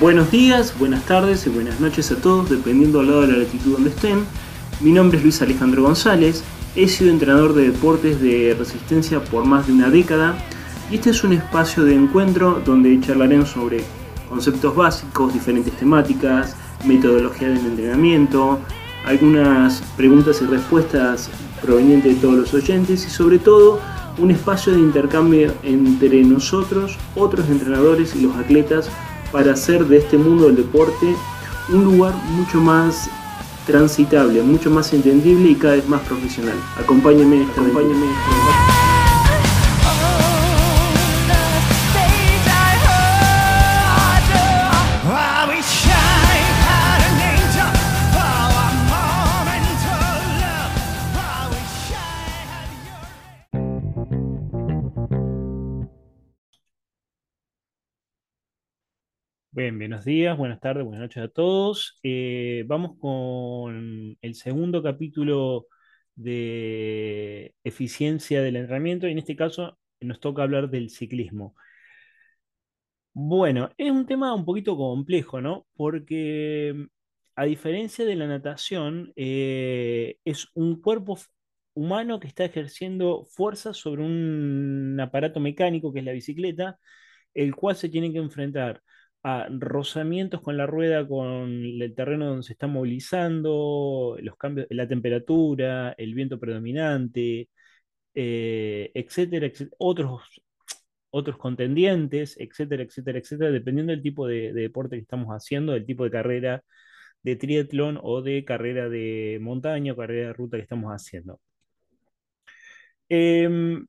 Buenos días, buenas tardes y buenas noches a todos, dependiendo al lado de la latitud donde estén. Mi nombre es Luis Alejandro González, he sido entrenador de deportes de resistencia por más de una década y este es un espacio de encuentro donde charlaremos sobre conceptos básicos, diferentes temáticas, metodología del entrenamiento, algunas preguntas y respuestas provenientes de todos los oyentes y sobre todo un espacio de intercambio entre nosotros, otros entrenadores y los atletas para hacer de este mundo del deporte un lugar mucho más transitable, mucho más entendible y cada vez más profesional. Acompáñenme en Buenos días, buenas tardes, buenas noches a todos. Eh, vamos con el segundo capítulo de eficiencia del entrenamiento y en este caso nos toca hablar del ciclismo. Bueno, es un tema un poquito complejo, ¿no? Porque a diferencia de la natación, eh, es un cuerpo humano que está ejerciendo fuerza sobre un aparato mecánico que es la bicicleta, el cual se tiene que enfrentar a rozamientos con la rueda, con el terreno donde se está movilizando, los cambios, la temperatura, el viento predominante, eh, etcétera, otros, otros contendientes, etcétera, etcétera, etcétera, dependiendo del tipo de, de deporte que estamos haciendo, del tipo de carrera de triatlón o de carrera de montaña o carrera de ruta que estamos haciendo. Em,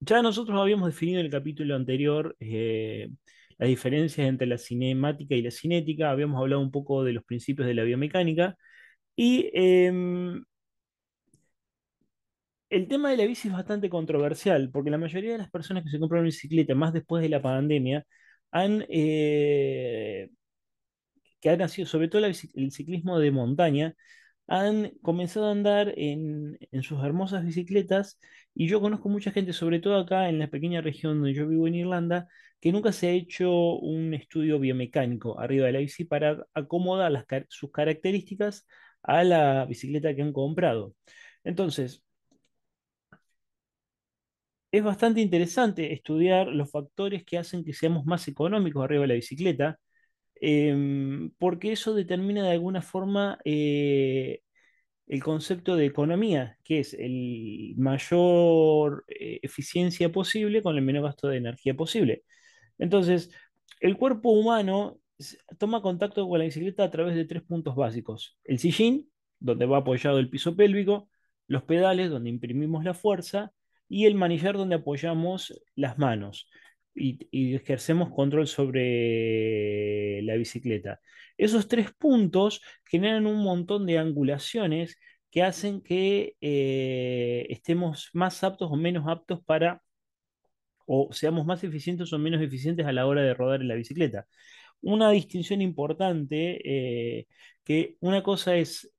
ya nosotros habíamos definido en el capítulo anterior eh, las diferencias entre la cinemática y la cinética, habíamos hablado un poco de los principios de la biomecánica. Y em, el tema de la bici es bastante controversial porque la mayoría de las personas que se compran una bicicleta, más después de la pandemia, han, eh, que han nacido, sobre todo el ciclismo de montaña, han comenzado a andar en, sus hermosas bicicletas y yo conozco mucha gente, sobre todo acá en la pequeña región donde yo vivo en Irlanda, que nunca se ha hecho un estudio biomecánico arriba de la bici para acomodar sus características a la bicicleta que han comprado. Entonces, es bastante interesante estudiar los factores que hacen que seamos más económicos arriba de la bicicleta, em, porque eso determina de alguna forma eh, el concepto de economía, que es el mayor eh, eficiencia posible con el menor gasto de energía posible. Entonces, el cuerpo humano toma contacto con la bicicleta a través de tres puntos básicos. El sillín, donde va apoyado el piso pélvico, los pedales, donde imprimimos la fuerza, y el manillar, donde apoyamos las manos y, ejercemos control sobre la bicicleta. Esos tres puntos generan un montón de angulaciones que hacen que eh, estemos más aptos o menos aptos para o seamos más eficientes o menos eficientes a la hora de rodar en la bicicleta. Una distinción importante, eh, que una cosa es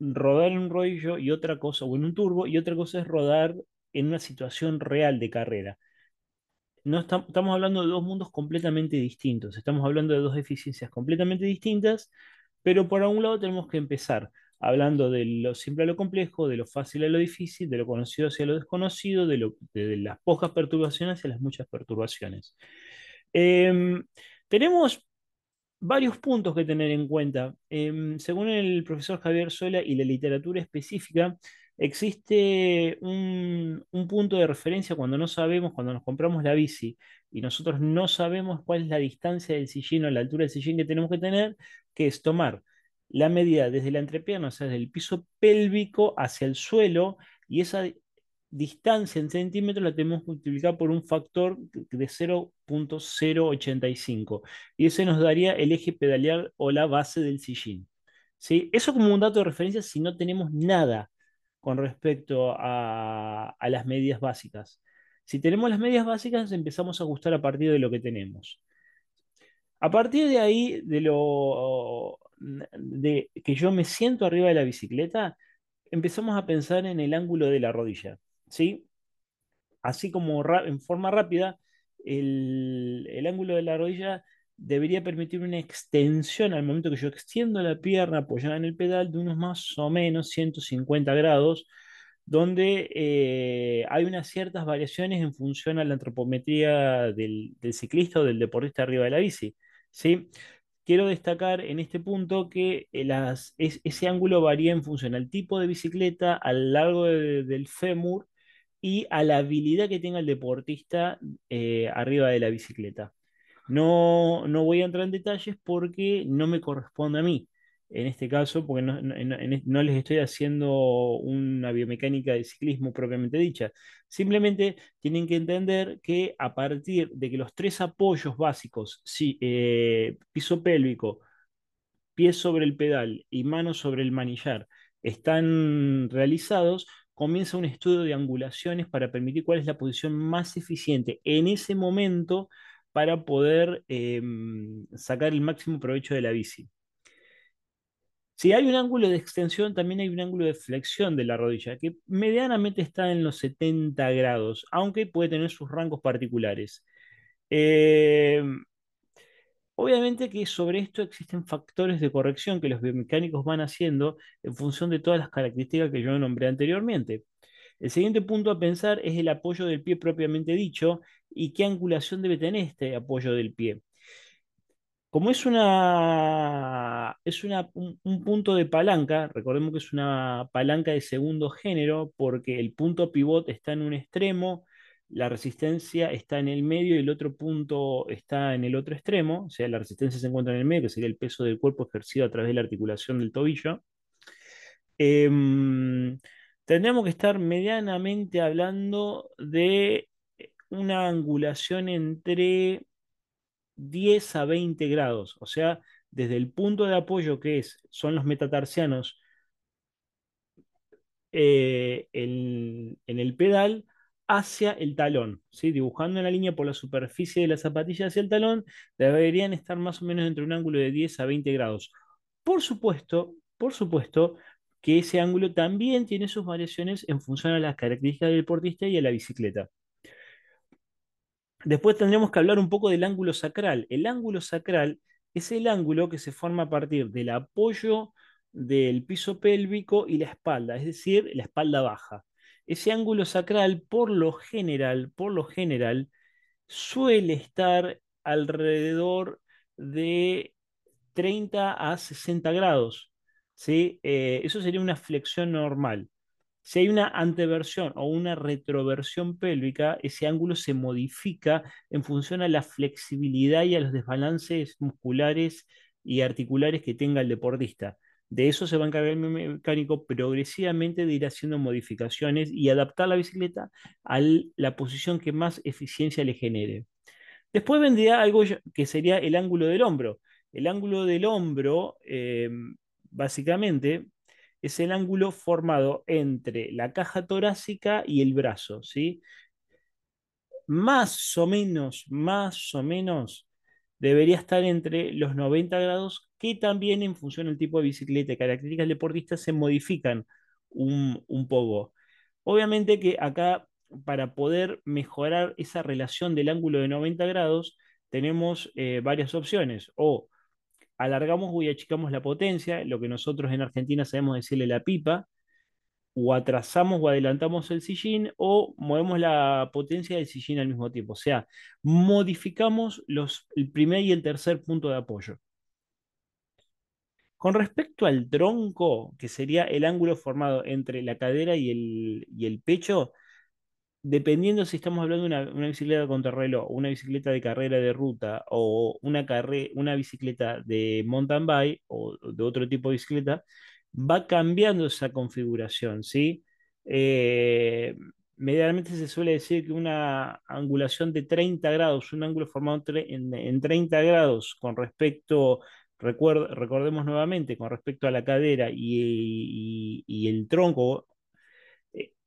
rodar en un rodillo y otra cosa, o en un turbo, y otra cosa es rodar en una situación real de carrera. No estam- estamos hablando de dos mundos completamente distintos, estamos hablando de dos eficiencias completamente distintas, pero por un lado tenemos que empezar hablando de lo simple a lo complejo, de lo fácil a lo difícil, de lo conocido hacia lo desconocido, de las pocas perturbaciones hacia las muchas perturbaciones. Em, tenemos varios puntos que tener en cuenta. Em, según el profesor Javier Sola y la literatura específica, existe un, un punto de referencia cuando no sabemos, cuando nos compramos la bici y nosotros no sabemos cuál es la distancia del sillín o la altura del sillín que tenemos que tener, que es tomar la medida desde la entrepierna, o sea, desde el piso pélvico hacia el suelo, y esa distancia en centímetros la tenemos que multiplicar por un factor de 0.085 y ese nos daría el eje pedalear o la base del sillín. ¿Sí? Eso como un dato de referencia si no tenemos nada con respecto a, las medidas básicas. Si tenemos las medidas básicas, empezamos a ajustar a partir de lo que tenemos. A partir de ahí, de lo, de que yo me siento arriba de la bicicleta, empezamos a pensar en el ángulo de la rodilla, ¿sí? Así como en forma rápida, el, el ángulo de la rodilla debería permitir una extensión al momento que yo extiendo la pierna apoyada en el pedal de unos más o menos 150 grados, donde eh, hay unas ciertas variaciones en función a la antropometría del, ciclista o del deportista arriba de la bici. ¿sí? Quiero destacar en este punto que eh, las, ese ángulo varía en función al tipo de bicicleta, al largo del fémur y a la habilidad que tenga el deportista eh, arriba de la bicicleta. No, no voy a entrar en detalles porque no me corresponde a mí en este caso, porque no, les estoy haciendo una biomecánica de ciclismo propiamente dicha. Simplemente tienen que entender que a partir de que los tres apoyos básicos, eh, piso pélvico, pies sobre el pedal y manos sobre el manillar, están realizados, comienza un estudio de angulaciones para permitir cuál es la posición más eficiente en ese momento para poder em, sacar el máximo provecho de la bici. Si hay un ángulo de extensión, también hay un ángulo de flexión de la rodilla, que medianamente está en los 70 grados, aunque puede tener sus rangos particulares. Eh, obviamente que sobre esto existen factores de corrección que los biomecánicos van haciendo en función de todas las características que yo nombré anteriormente. El siguiente punto a pensar es el apoyo del pie propiamente dicho y qué angulación debe tener este apoyo del pie. Como es una, es una, un, punto de palanca, recordemos que es una palanca de segundo género, porque el punto pivot está en un extremo, la resistencia está en el medio y el otro punto está en el otro extremo, o sea, la resistencia se encuentra en el medio, que sería el peso del cuerpo ejercido a través de la articulación del tobillo. Em, tendríamos que estar medianamente hablando de una angulación entre 10 a 20 grados, o sea, desde el punto de apoyo que es, son los metatarsianos eh, en, el pedal hacia el talón, ¿sí? dibujando una línea por la superficie de la zapatilla hacia el talón, deberían estar más o menos entre un ángulo de 10 a 20 grados. Por supuesto, por supuesto que ese ángulo también tiene sus variaciones en función a las características del deportista y a la bicicleta. Después tendremos que hablar un poco del ángulo sacral. El ángulo sacral es el ángulo que se forma a partir del apoyo del piso pélvico y la espalda, es decir, la espalda baja. Ese ángulo sacral, por lo general, por lo general, suele estar alrededor de 30 a 60 grados. ¿Sí? Eh, eso sería una flexión normal. Si hay una anteversión o una retroversión pélvica, ese ángulo se modifica en función a la flexibilidad y a los desbalances musculares y articulares que tenga el deportista. De eso se va a encargar el mecánico progresivamente de ir haciendo modificaciones y adaptar la bicicleta a la posición que más eficiencia le genere. Después vendría algo que sería el ángulo del hombro. El ángulo del hombro, eh, básicamente, es el ángulo formado entre la caja torácica y el brazo, ¿sí? Más o menos, más o menos, debería estar entre los 90 grados, que también en función del tipo de bicicleta y características deportistas se modifican un, poco. Obviamente que acá, para poder mejorar esa relación del ángulo de 90 grados, tenemos eh, varias opciones. O alargamos y achicamos la potencia, lo que nosotros en Argentina sabemos decirle la pipa, o atrasamos o adelantamos el sillín, o movemos la potencia del sillín al mismo tiempo. O sea, modificamos los, el primer y el tercer punto de apoyo. Con respecto al tronco, que sería el ángulo formado entre la cadera y el, y el pecho, dependiendo si estamos hablando de una, bicicleta de contrarreloj, una bicicleta de carrera de ruta o una, una bicicleta de mountain bike o de otro tipo de bicicleta, va cambiando esa configuración, ¿sí? Eh, medianamente se suele decir que una angulación de 30 grados, un ángulo formado en, 30 grados con respecto, recordemos nuevamente, con respecto a la cadera y el tronco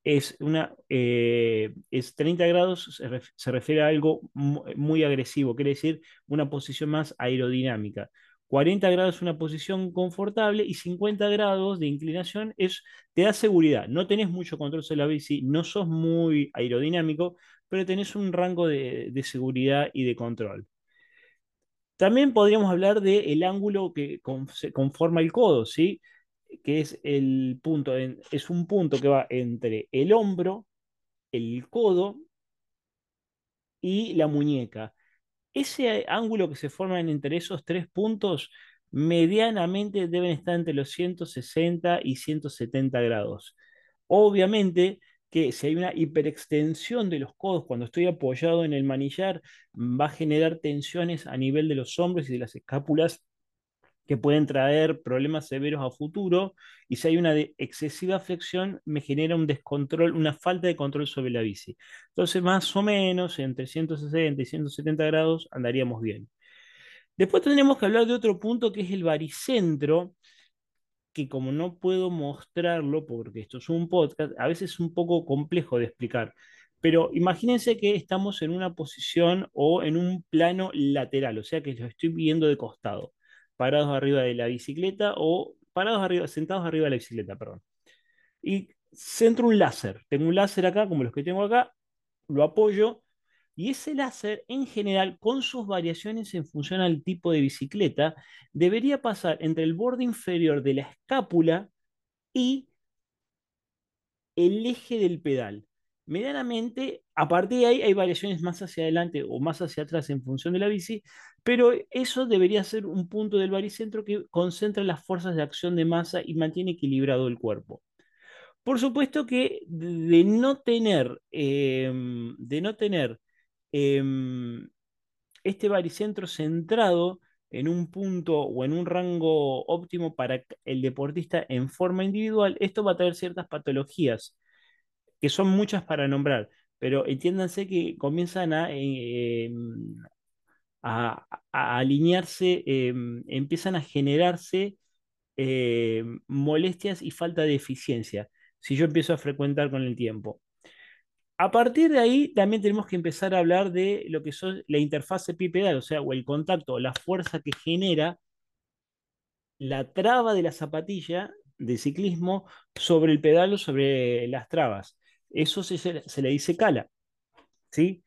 es, una, eh, es 30 grados, se, refiere a algo muy, agresivo, quiere decir una posición más aerodinámica. 40 grados es una posición confortable y 50 grados de inclinación es, te da seguridad. No tenés mucho control sobre la bici, no sos muy aerodinámico, pero tenés un rango de, de seguridad y de control. También podríamos hablar del ángulo que con, se conforma el codo, ¿sí? Que es el punto, es un punto que va entre el hombro, el codo y la muñeca. Ese ángulo que se forma entre esos tres puntos medianamente deben estar entre los 160 y 170 grados. Obviamente que si hay una hiperextensión de los codos cuando estoy apoyado en el manillar, va a generar tensiones a nivel de los hombros y de las escápulas que pueden traer problemas severos a futuro y si hay una excesiva flexión me genera un descontrol, una falta de control sobre la bici. Entonces más o menos entre 160 y 170 grados andaríamos bien. Después tendremos que hablar de otro punto que es el baricentro, que como no puedo mostrarlo porque esto es un podcast, a veces es un poco complejo de explicar. Pero imagínense que estamos en una posición o en un plano lateral, o sea que lo estoy viendo de costado parados arriba de la bicicleta o parados arriba, sentados arriba de la bicicleta, perdón. Y centro un láser. Tengo un láser acá, como los que tengo acá, lo apoyo. Y ese láser, en general, con sus variaciones en función al tipo de bicicleta, debería pasar entre el borde inferior de la escápula y el eje del pedal medianamente, a partir de ahí hay variaciones más hacia adelante o más hacia atrás en función de la bici, pero eso debería ser un punto del baricentro que concentra las fuerzas de acción de masa y mantiene equilibrado el cuerpo. Por supuesto que de no tener, em, de no tener em, este baricentro centrado en un punto o en un rango óptimo para el deportista en forma individual, esto va a traer ciertas patologías que son muchas para nombrar, pero entiéndanse que comienzan a, eh, em, a, alinearse, em, empiezan a generarse em, molestias y falta de eficiencia si yo empiezo a frecuentar con el tiempo. A partir de ahí también tenemos que empezar a hablar de lo que son la interfase pie-pedal, o sea, o el contacto, la fuerza que genera la traba de la zapatilla de ciclismo sobre el pedal o sobre las trabas. Eso se, se le dice cala. ¿sí?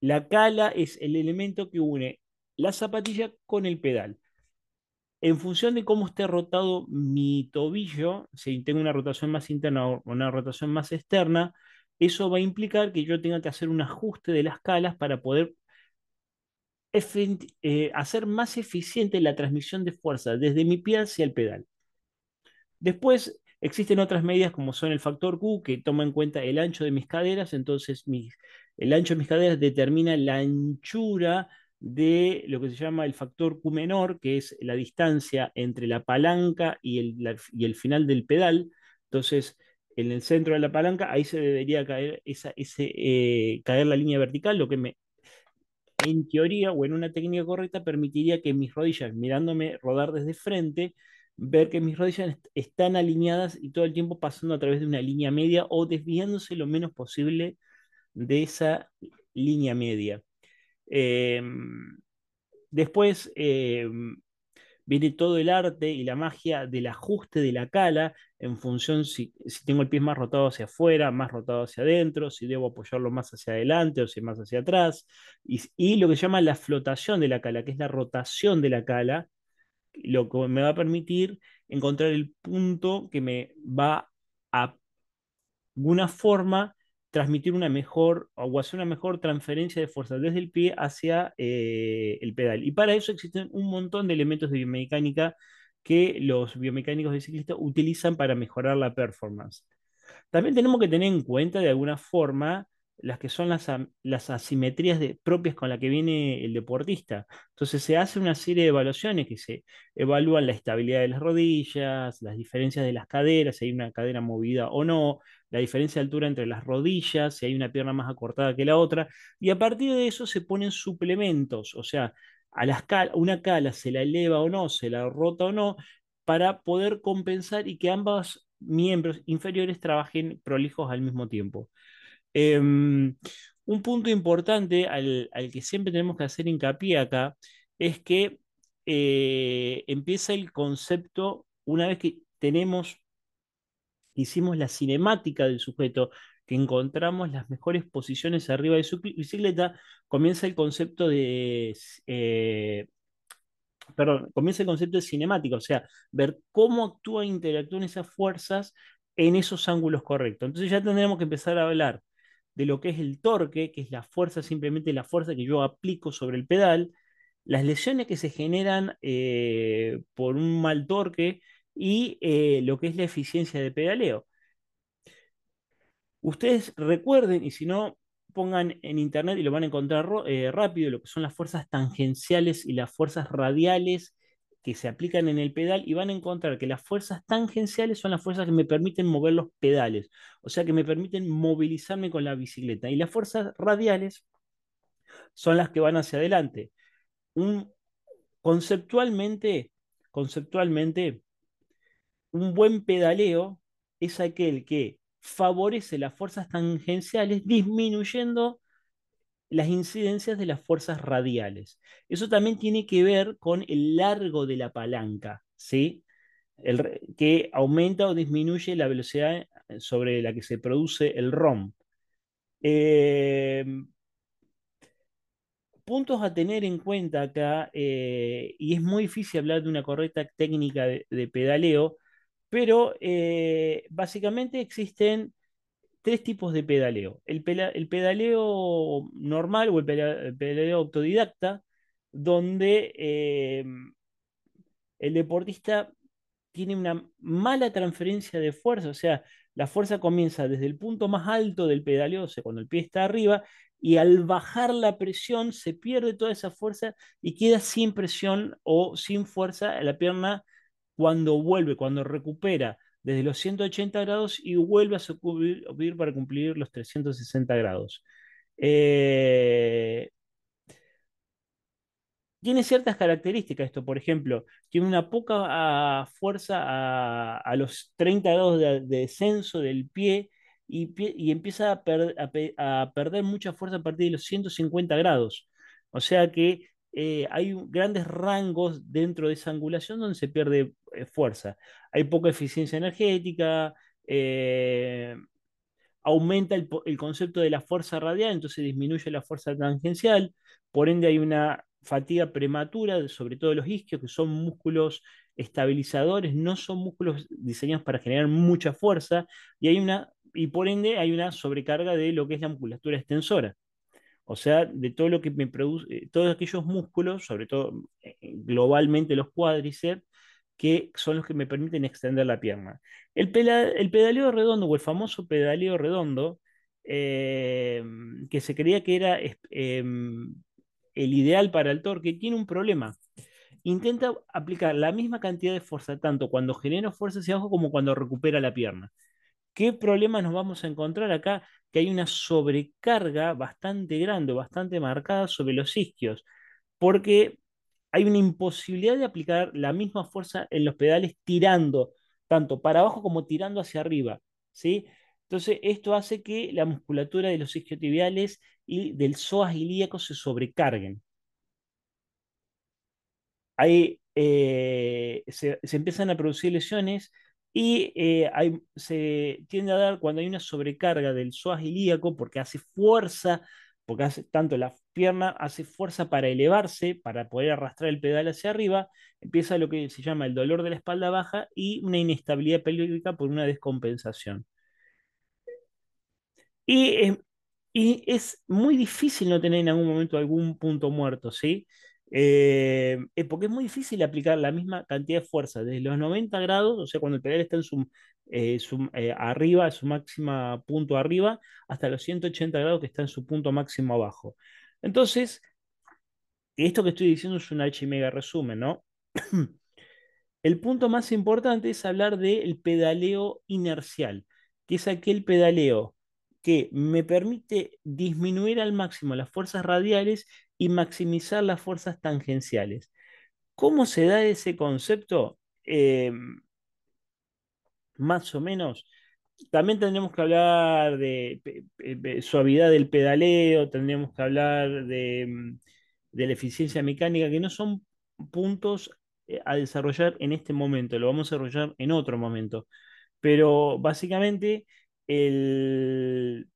La cala es el elemento que une la zapatilla con el pedal. En función de cómo esté rotado mi tobillo, si tengo una rotación más interna o una rotación más externa, eso va a implicar que yo tenga que hacer un ajuste de las calas para poder eh, hacer más eficiente la transmisión de fuerza desde mi pie hacia el pedal. Después, Existen otras medidas como son el factor Q, que toma en cuenta el ancho de mis caderas, entonces el ancho de mis caderas determina la anchura de lo que se llama el factor Q menor, que es la distancia entre la palanca y el, y el final del pedal. Entonces, en el centro de la palanca, ahí se debería caer, esa, ese, eh, caer la línea vertical, lo que me, en teoría o en una técnica correcta permitiría que mis rodillas, mirándome rodar desde frente, ver que mis rodillas están alineadas y todo el tiempo pasando a través de una línea media o desviándose lo menos posible de esa línea media. Em, después em, viene todo el arte y la magia del ajuste de la cala en función si, tengo el pie más rotado hacia afuera, más rotado hacia adentro, si debo apoyarlo más hacia adelante o si más hacia atrás. Y, y lo que se llama la flotación de la cala, que es la rotación de la cala, lo que me va a permitir encontrar el punto que me va a alguna forma transmitir una mejor o hacer una mejor transferencia de fuerza desde el pie hacia eh, el pedal. Y para eso existen un montón de elementos de biomecánica que los biomecánicos de ciclista utilizan para mejorar la performance. También tenemos que tener en cuenta de alguna forma las que son las, las asimetrías propias con las que viene el deportista. Entonces se hace una serie de evaluaciones que se evalúan la estabilidad de las rodillas, las diferencias de las caderas, si hay una cadera movida o no, la diferencia de altura entre las rodillas, si hay una pierna más acortada que la otra, y a partir de eso se ponen suplementos, o sea, a una cala se la eleva o no, se la rota o no, para poder compensar y que ambos miembros inferiores trabajen prolijos al mismo tiempo. Em, un punto importante al, que siempre tenemos que hacer hincapié acá es que eh, empieza el concepto, una vez que tenemos, hicimos la cinemática del sujeto, que encontramos las mejores posiciones arriba de su bicicleta, comienza el concepto de eh, perdón, comienza el concepto de cinemática, o sea, ver cómo actúa e interactúan esas fuerzas en esos ángulos correctos. Entonces ya tendremos que empezar a hablar de lo que es el torque, que es la fuerza, simplemente la fuerza que yo aplico sobre el pedal, las lesiones que se generan eh, por un mal torque y eh, lo que es la eficiencia de pedaleo. Ustedes recuerden, y si no, pongan en internet y lo van a encontrar eh, rápido, lo que son las fuerzas tangenciales y las fuerzas radiales que se aplican en el pedal y van a encontrar que las fuerzas tangenciales son las fuerzas que me permiten mover los pedales, o sea que me permiten movilizarme con la bicicleta. Y las fuerzas radiales son las que van hacia adelante. Un, conceptualmente, conceptualmente, un buen pedaleo es aquel que favorece las fuerzas tangenciales disminuyendo las incidencias de las fuerzas radiales. Eso también tiene que ver con el largo de la palanca, ¿sí? El, que aumenta o disminuye la velocidad sobre la que se produce el ROM. Eh, puntos a tener en cuenta acá, eh, y es muy difícil hablar de una correcta técnica de, de pedaleo, pero eh, básicamente existen tres tipos de pedaleo. El, pedaleo normal o el pedaleo, autodidacta, donde eh, el deportista tiene una mala transferencia de fuerza, o sea, la fuerza comienza desde el punto más alto del pedaleo, o sea, cuando el pie está arriba, y al bajar la presión se pierde toda esa fuerza y queda sin presión o sin fuerza la pierna cuando vuelve, cuando recupera desde los 180 grados y vuelve a subir para cumplir los 360 grados. Eh, tiene ciertas características esto, por ejemplo, tiene una poca ah, fuerza a, los 30 grados de, descenso del pie y, empieza a, a, perder mucha fuerza a partir de los 150 grados. O sea que eh, hay grandes rangos dentro de esa angulación donde se pierde eh, fuerza. Hay poca eficiencia energética, eh, aumenta el, concepto de la fuerza radial, entonces disminuye la fuerza tangencial, por ende hay una fatiga prematura, sobre todo los isquios, que son músculos estabilizadores, no son músculos diseñados para generar mucha fuerza, y, hay una, y por ende hay una sobrecarga de lo que es la musculatura extensora. O sea, de todo lo que me produce, eh, todos aquellos músculos, sobre todo eh, globalmente los cuádriceps, que son los que me permiten extender la pierna. El, pedaleo redondo o el famoso pedaleo redondo, eh, que se creía que era el ideal para el torque, tiene un problema. Intenta aplicar la misma cantidad de fuerza tanto cuando genera fuerza hacia abajo como cuando recupera la pierna. ¿Qué problema nos vamos a encontrar acá? Que hay una sobrecarga bastante grande, bastante marcada sobre los isquios, porque hay una imposibilidad de aplicar la misma fuerza en los pedales tirando, tanto para abajo como tirando hacia arriba, ¿sí? Entonces, esto hace que la musculatura de los isquiotibiales y del psoas ilíaco se sobrecarguen. Ahí eh, se empiezan a producir lesiones y eh, se tiende a dar cuando hay una sobrecarga del psoas ilíaco porque hace fuerza, porque hace tanto la pierna hace fuerza para elevarse, para poder arrastrar el pedal hacia arriba, empieza lo que se llama el dolor de la espalda baja y una inestabilidad pélvica por una descompensación. Y, y es muy difícil no tener en algún momento algún punto muerto, ¿sí? Eh, porque es muy difícil aplicar la misma cantidad de fuerza desde los 90 grados, o sea, cuando el pedal está en su, eh, eh, arriba, su máximo punto arriba, hasta los 180 grados que está en su punto máximo abajo. Entonces, esto que estoy diciendo es un archi mega resumen, ¿no? El punto más importante es hablar del pedaleo inercial, que es aquel pedaleo que me permite disminuir al máximo las fuerzas radiales y maximizar las fuerzas tangenciales. ¿Cómo se da ese concepto? Eh, más o menos. También tendremos que hablar de suavidad del pedaleo, tendremos que hablar de, mm, de la eficiencia mecánica, que no son puntos eh, a desarrollar en este momento, lo vamos a desarrollar en otro momento. Pero básicamente el,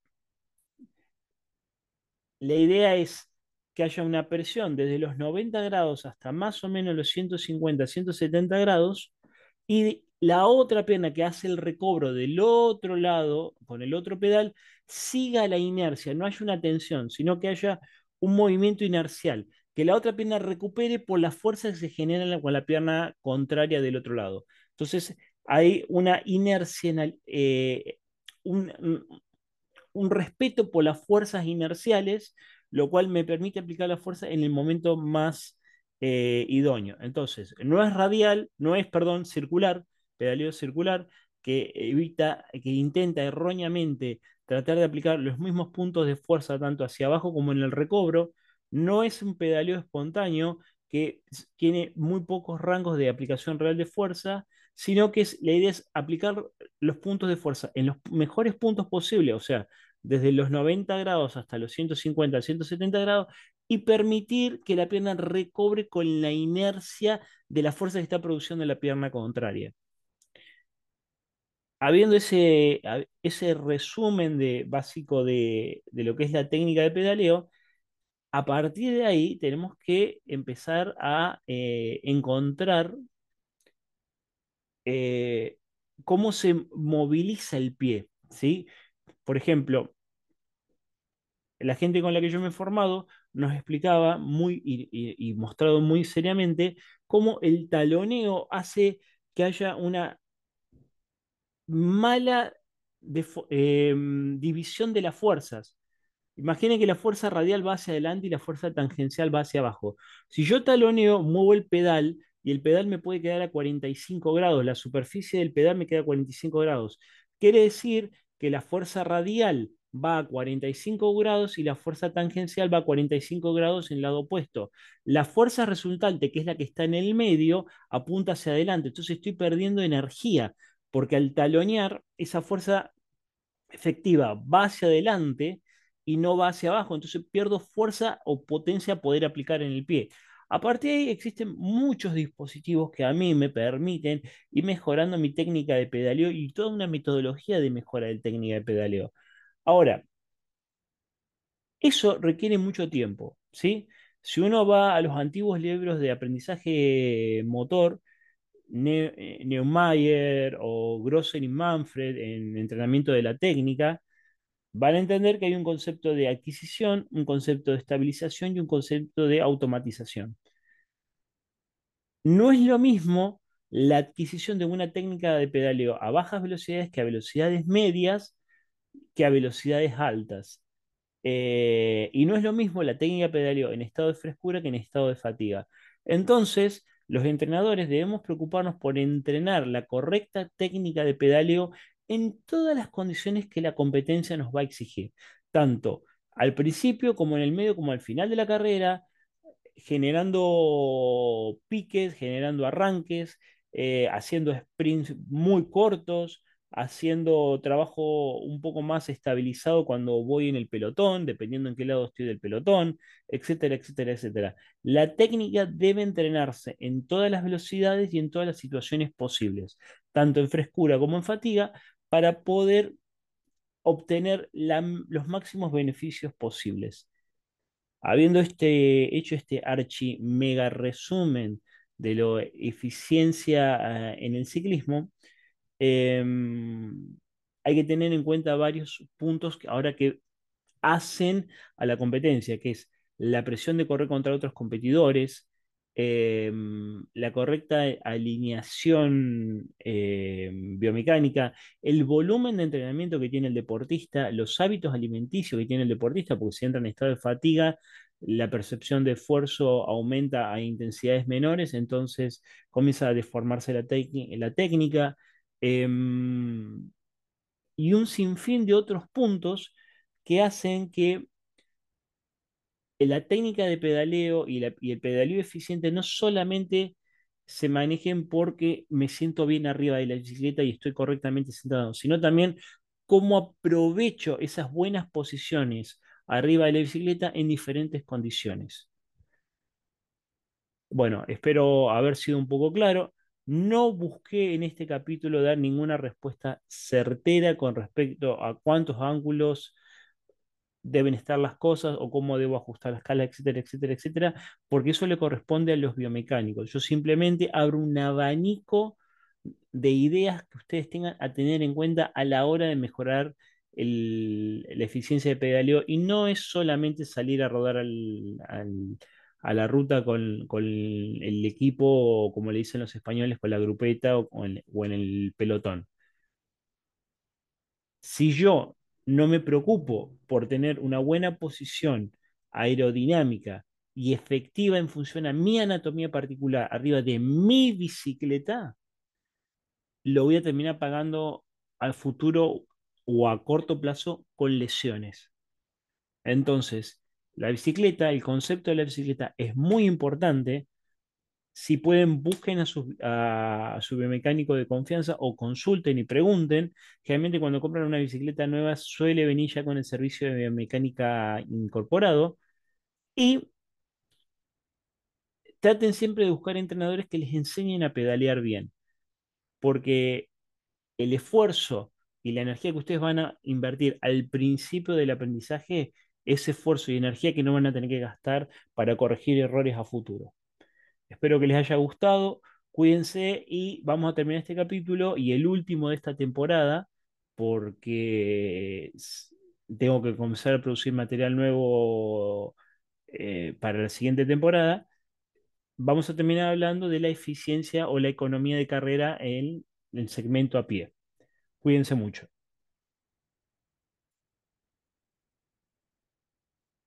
la idea es que haya una presión desde los 90 grados hasta más o menos los 150, 170 grados y la otra pierna que hace el recobro del otro lado, con el otro pedal, siga la inercia, no haya una tensión, sino que haya un movimiento inercial, que la otra pierna recupere por la fuerza que se genera con la pierna contraria del otro lado. Entonces, hay una inercia, eh, un, un respeto por las fuerzas inerciales, lo cual me permite aplicar la fuerza en el momento más eh, idóneo. Entonces, no es radial, no es, perdón, circular, pedaleo circular, que evita, que intenta erróneamente tratar de aplicar los mismos puntos de fuerza tanto hacia abajo como en el recobro. No es un pedaleo espontáneo que tiene muy pocos rangos de aplicación real de fuerza, sino que es, la idea es aplicar los puntos de fuerza en los mejores puntos posibles, o sea, desde los 90 grados hasta los 150, 170 grados, y permitir que la pierna recobre con la inercia de la fuerza que está produciendo la pierna contraria. Habiendo ese, ese resumen de, básico de, lo que es la técnica de pedaleo, a partir de ahí tenemos que empezar a eh, encontrar eh, cómo se moviliza el pie, ¿sí? Por ejemplo, la gente con la que yo me he formado nos explicaba muy y, mostrado muy seriamente cómo el taloneo hace que haya una mala em, división de las fuerzas. Imaginen que la fuerza radial va hacia adelante y la fuerza tangencial va hacia abajo. Si yo taloneo, muevo el pedal y el pedal me puede quedar a 45 grados, la superficie del pedal me queda a 45 grados. Quiere decir que la fuerza radial va a 45 grados y la fuerza tangencial va a 45 grados en el lado opuesto. La fuerza resultante, que es la que está en el medio, apunta hacia adelante. Entonces estoy perdiendo energía, porque al talonear, esa fuerza efectiva va hacia adelante y no va hacia abajo. Entonces pierdo fuerza o potencia a poder aplicar en el pie. A partir de ahí existen muchos dispositivos que a mí me permiten ir mejorando mi técnica de pedaleo y toda una metodología de mejora de técnica de pedaleo. Ahora, eso requiere mucho tiempo, ¿sí? Si uno va a los antiguos libros de aprendizaje motor, eh, Neumayer o Grosser y Manfred en entrenamiento de la técnica, van a entender que hay un concepto de adquisición, un concepto de estabilización y un concepto de automatización. No es lo mismo la adquisición de una técnica de pedaleo a bajas velocidades que a velocidades medias que a velocidades altas. Eh, y no es lo mismo la técnica de pedaleo en estado de frescura que en estado de fatiga. Entonces, los entrenadores debemos preocuparnos por entrenar la correcta técnica de pedaleo en todas las condiciones que la competencia nos va a exigir, tanto al principio como en el medio como al final de la carrera, generando piques, generando arranques, eh, haciendo sprints muy cortos, haciendo trabajo un poco más estabilizado cuando voy en el pelotón, dependiendo en qué lado estoy del pelotón, etcétera, etcétera, etcétera. La técnica debe entrenarse en todas las velocidades y en todas las situaciones posibles, tanto en frescura como en fatiga, para poder obtener los máximos beneficios posibles. Habiendo este, hecho este archi mega resumen de la eficiencia ah, en el ciclismo, Em, hay que tener en cuenta varios puntos que ahora que hacen a la competencia, que es la presión de correr contra otros competidores, em, la correcta alineación em, biomecánica, el volumen de entrenamiento que tiene el deportista, los hábitos alimenticios que tiene el deportista, porque si entra en estado de fatiga, la percepción de esfuerzo aumenta a intensidades menores, entonces comienza a deformarse la, técnica. Em, y un sinfín de otros puntos que hacen que la técnica de pedaleo y, el pedaleo eficiente no solamente se manejen porque me siento bien arriba de la bicicleta y estoy correctamente sentado, sino también cómo aprovecho esas buenas posiciones arriba de la bicicleta en diferentes condiciones. Bueno, espero haber sido un poco claro. No busqué en este capítulo dar ninguna respuesta certera con respecto a cuántos ángulos deben estar las cosas o cómo debo ajustar la escala, etcétera, etcétera, etcétera, porque eso le corresponde a los biomecánicos. Yo simplemente abro un abanico de ideas que ustedes tengan a tener en cuenta a la hora de mejorar el- la eficiencia de pedaleo y no es solamente salir a rodar a la ruta con, con el equipo, o como le dicen los españoles, con la grupeta o, o en, o en el pelotón. Si yo no me preocupo por tener una buena posición aerodinámica y efectiva en función a mi anatomía particular arriba de mi bicicleta, lo voy a terminar pagando al futuro o a corto plazo con lesiones. Entonces, la bicicleta, el concepto de la bicicleta es muy importante. Si pueden, busquen a su, a, biomecánico de confianza o consulten y pregunten. Generalmente cuando compran una bicicleta nueva suele venir ya con el servicio de biomecánica incorporado. Y traten siempre de buscar entrenadores que les enseñen a pedalear bien, porque el esfuerzo y la energía que ustedes van a invertir al principio del aprendizaje es esfuerzo y energía que no van a tener que gastar para corregir errores a futuro. Espero que les haya gustado, cuídense y vamos a terminar este capítulo y el último de esta temporada porque tengo que comenzar a producir material nuevo eh, para la siguiente temporada. Vamos a terminar hablando de la eficiencia o la economía de carrera en el segmento a pie. Cuídense mucho.